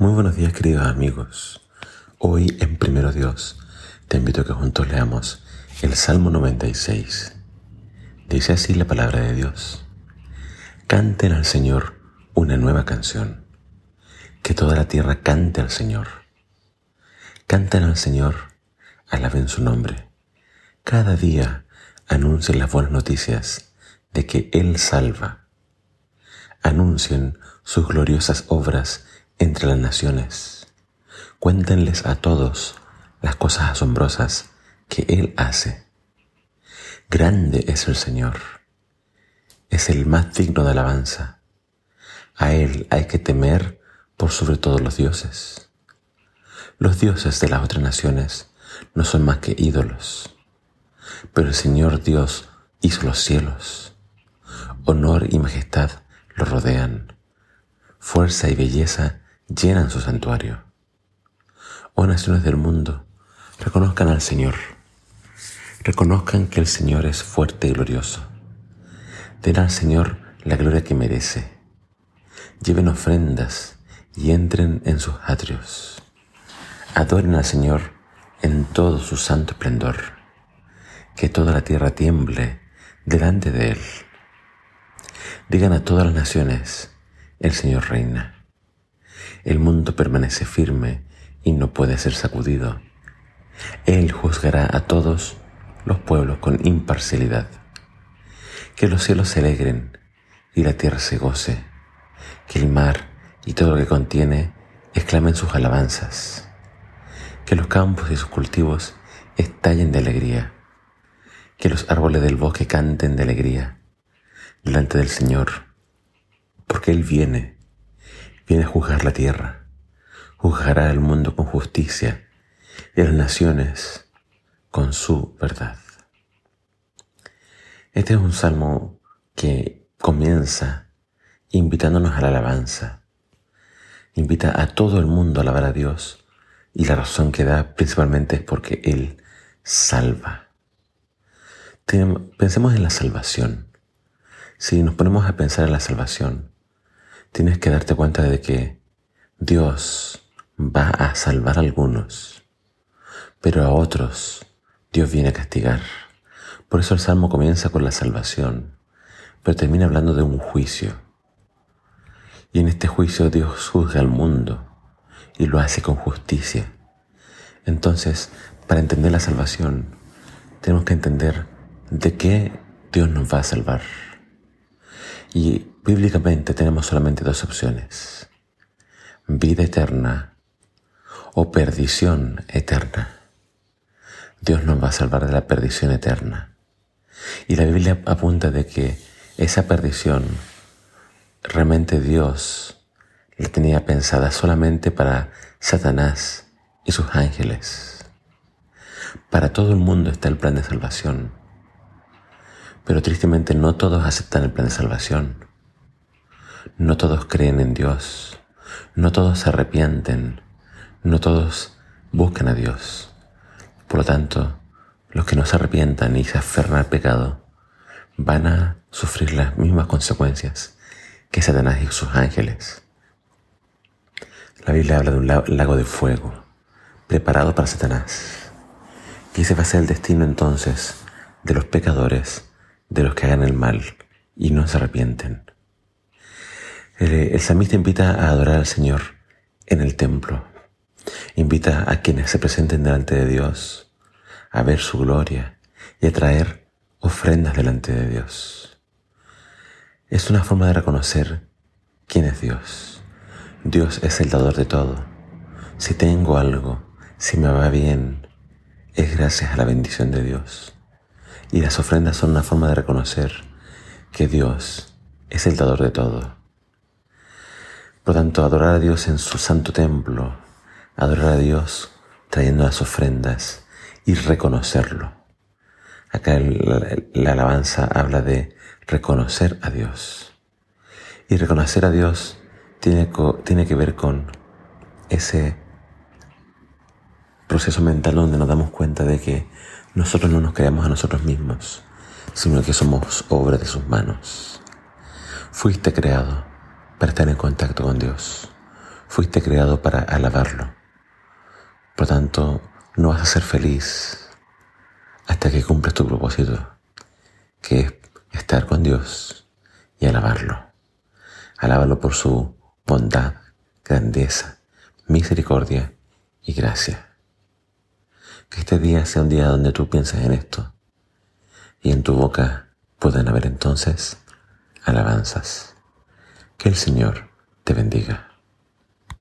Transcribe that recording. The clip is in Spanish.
Muy buenos días queridos amigos. Hoy en Primero Dios te invito a que juntos leamos el Salmo 96. Dice así la palabra de Dios. Canten al Señor una nueva canción. Que toda la tierra cante al Señor. Canten al Señor, alaben su nombre. Cada día anuncien las buenas noticias de que Él salva. Anuncien sus gloriosas obras entre las naciones. Cuéntenles a todos las cosas asombrosas que Él hace. Grande es el Señor. Es el más digno de alabanza. A Él hay que temer por sobre todos los dioses. Los dioses de las otras naciones no son más que ídolos, pero el Señor Dios hizo los cielos. Honor y majestad lo rodean. Fuerza y belleza llenan su santuario. Oh naciones del mundo, reconozcan al Señor. Reconozcan que el Señor es fuerte y glorioso. Den al Señor la gloria que merece. Lleven ofrendas y entren en sus atrios. Adoren al Señor en todo su santo esplendor. Que toda la tierra tiemble delante de Él. Digan a todas las naciones, el Señor reina. El mundo permanece firme y no puede ser sacudido. Él juzgará a todos los pueblos con imparcialidad. Que los cielos se alegren y la tierra se goce. Que el mar y todo lo que contiene exclamen sus alabanzas. Que los campos y sus cultivos estallen de alegría. Que los árboles del bosque canten de alegría delante del Señor, porque Él viene viene a juzgar la tierra, juzgará el mundo con justicia y las naciones con su verdad. Este es un salmo que comienza invitándonos a la alabanza, invita a todo el mundo a alabar a Dios y la razón que da principalmente es porque Él salva. Pensemos en la salvación. Si nos ponemos a pensar en la salvación, tienes que darte cuenta de que Dios va a salvar a algunos, pero a otros Dios viene a castigar. Por eso el Salmo comienza con la salvación, pero termina hablando de un juicio. Y en este juicio Dios juzga al mundo y lo hace con justicia. Entonces, para entender la salvación, tenemos que entender de qué Dios nos va a salvar. Y bíblicamente tenemos solamente dos opciones, vida eterna o perdición eterna. Dios nos va a salvar de la perdición eterna. Y la Biblia apunta de que esa perdición realmente Dios la tenía pensada solamente para Satanás y sus ángeles. Para todo el mundo está el plan de salvación. Pero tristemente no todos aceptan el plan de salvación. No todos creen en Dios. No todos se arrepienten. No todos buscan a Dios. Por lo tanto, los que no se arrepientan y se aferran al pecado van a sufrir las mismas consecuencias que Satanás y sus ángeles. La Biblia habla de un lago de fuego preparado para Satanás. Y ese va a ser el destino entonces de los pecadores de los que hagan el mal y no se arrepienten. El, el samita invita a adorar al Señor en el templo. Invita a quienes se presenten delante de Dios a ver su gloria y a traer ofrendas delante de Dios. Es una forma de reconocer quién es Dios. Dios es el dador de todo. Si tengo algo, si me va bien, es gracias a la bendición de Dios. Y las ofrendas son una forma de reconocer que Dios es el dador de todo. Por tanto, adorar a Dios en su santo templo, adorar a Dios trayendo las ofrendas y reconocerlo. Acá la, alabanza habla de reconocer a Dios. Y reconocer a Dios tiene, tiene que ver con ese proceso mental donde nos damos cuenta de que nosotros no nos creamos a nosotros mismos, sino que somos obra de sus manos. Fuiste creado para estar en contacto con Dios. Fuiste creado para alabarlo. Por tanto, no vas a ser feliz hasta que cumplas tu propósito, que es estar con Dios y alabarlo. Alábalo por su bondad, grandeza, misericordia y gracia. Que este día sea un día donde tú pienses en esto y en tu boca puedan haber entonces alabanzas. Que el Señor te bendiga.